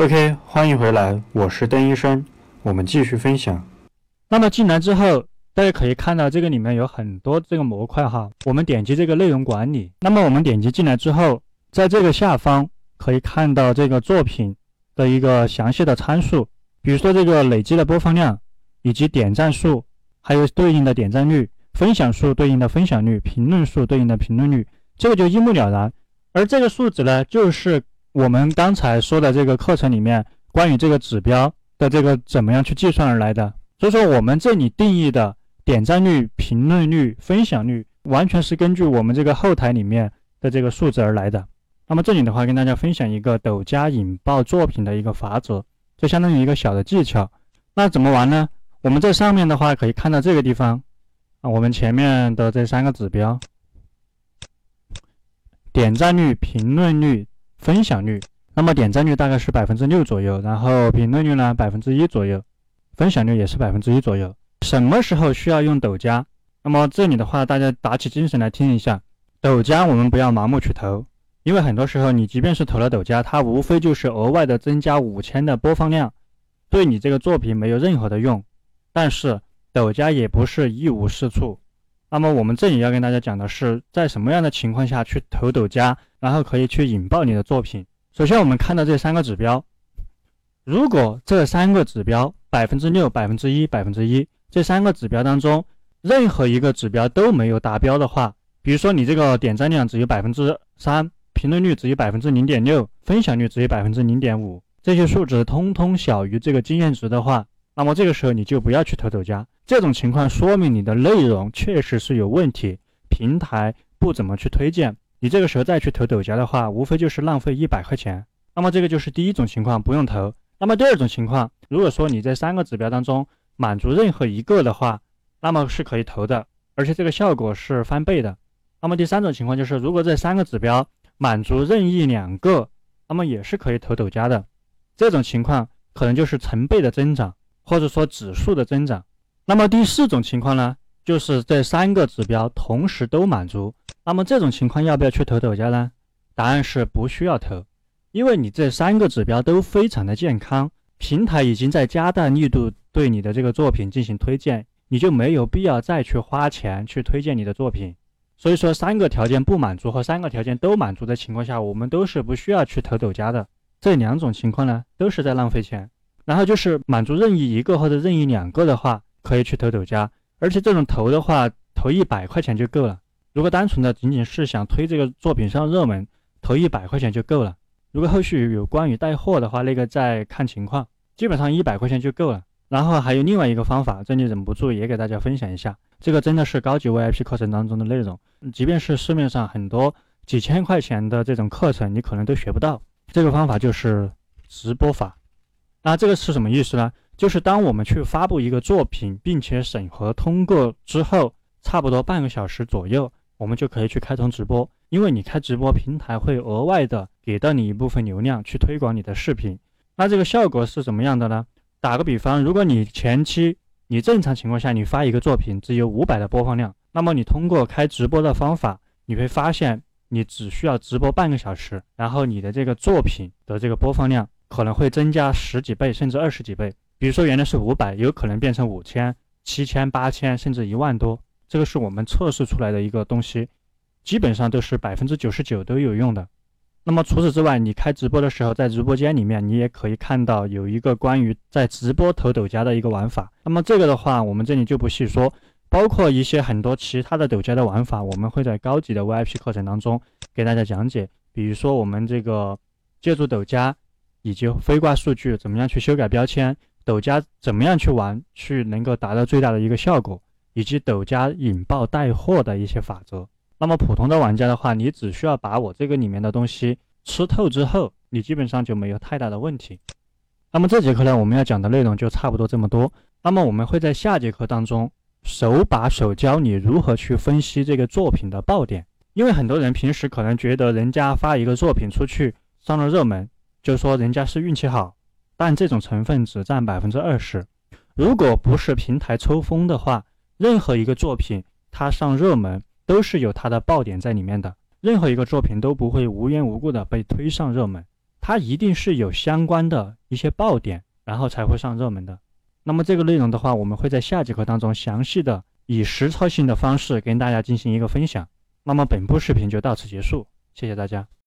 OK，欢迎回来，我是邓医生，我们继续分享。那么进来之后，大家可以看到这个里面有很多这个模块哈。我们点击这个内容管理，那么我们点击进来之后，在这个下方可以看到这个作品的一个详细的参数，比如说这个累计的播放量，以及点赞数，还有对应的点赞率，分享数对应的分享率，评论数对应的评论率，这个就一目了然。而这个数值呢，就是。我们刚才说的这个课程里面，关于这个指标的这个怎么样去计算而来的，所以说我们这里定义的点赞率、评论率、分享率，完全是根据我们这个后台里面的这个数值而来的。那么这里的话，跟大家分享一个抖加引爆作品的一个法则，就相当于一个小的技巧。那怎么玩呢？我们在上面的话可以看到这个地方啊，我们前面的这三个指标：点赞率、评论率。分享率，那么点赞率大概是百分之六左右，然后评论率呢百分之一左右，分享率也是百分之一左右。什么时候需要用抖加？那么这里的话，大家打起精神来听一下，抖加我们不要盲目去投，因为很多时候你即便是投了抖加，它无非就是额外的增加五千的播放量，对你这个作品没有任何的用。但是抖加也不是一无是处。那么我们这里要跟大家讲的是，在什么样的情况下去投抖加？然后可以去引爆你的作品。首先，我们看到这三个指标，如果这三个指标百分之六、百分之一、百分之一这三个指标当中，任何一个指标都没有达标的话，比如说你这个点赞量只有百分之三，评论率只有百分之零点六，分享率只有百分之零点五，这些数值通通小于这个经验值的话，那么这个时候你就不要去投抖加。这种情况说明你的内容确实是有问题，平台不怎么去推荐。你这个时候再去投抖加的话，无非就是浪费一百块钱。那么这个就是第一种情况，不用投。那么第二种情况，如果说你这三个指标当中满足任何一个的话，那么是可以投的，而且这个效果是翻倍的。那么第三种情况就是，如果这三个指标满足任意两个，那么也是可以投抖加的。这种情况可能就是成倍的增长，或者说指数的增长。那么第四种情况呢，就是这三个指标同时都满足。那么这种情况要不要去投抖加呢？答案是不需要投，因为你这三个指标都非常的健康，平台已经在加大力度对你的这个作品进行推荐，你就没有必要再去花钱去推荐你的作品。所以说三个条件不满足和三个条件都满足的情况下，我们都是不需要去投抖加的。这两种情况呢，都是在浪费钱。然后就是满足任意一个或者任意两个的话，可以去投抖加，而且这种投的话，投一百块钱就够了。如果单纯的仅仅是想推这个作品上热门，投一百块钱就够了。如果后续有关于带货的话，那个再看情况，基本上一百块钱就够了。然后还有另外一个方法，这里忍不住也给大家分享一下，这个真的是高级 VIP 课程当中的内容，即便是市面上很多几千块钱的这种课程，你可能都学不到。这个方法就是直播法。那这个是什么意思呢？就是当我们去发布一个作品，并且审核通过之后，差不多半个小时左右。我们就可以去开通直播，因为你开直播，平台会额外的给到你一部分流量去推广你的视频。那这个效果是怎么样的呢？打个比方，如果你前期你正常情况下你发一个作品只有五百的播放量，那么你通过开直播的方法，你会发现你只需要直播半个小时，然后你的这个作品的这个播放量可能会增加十几倍甚至二十几倍。比如说原来是五百，有可能变成五千、七千、八千甚至一万多。这个是我们测试出来的一个东西，基本上都是百分之九十九都有用的。那么除此之外，你开直播的时候，在直播间里面，你也可以看到有一个关于在直播投抖加的一个玩法。那么这个的话，我们这里就不细说，包括一些很多其他的抖加的玩法，我们会在高级的 VIP 课程当中给大家讲解。比如说我们这个借助抖加以及飞挂数据，怎么样去修改标签，抖加怎么样去玩，去能够达到最大的一个效果。以及抖加引爆带货的一些法则。那么普通的玩家的话，你只需要把我这个里面的东西吃透之后，你基本上就没有太大的问题。那么这节课呢，我们要讲的内容就差不多这么多。那么我们会在下节课当中手把手教你如何去分析这个作品的爆点。因为很多人平时可能觉得人家发一个作品出去上了热门，就说人家是运气好，但这种成分只占百分之二十。如果不是平台抽风的话，任何一个作品，它上热门都是有它的爆点在里面的。任何一个作品都不会无缘无故的被推上热门。它一定是有相关的一些爆点，然后才会上热门的。那么这个内容的话，我们会在下节课当中详细的以实操性的方式跟大家进行一个分享。那么本部视频就到此结束，谢谢大家。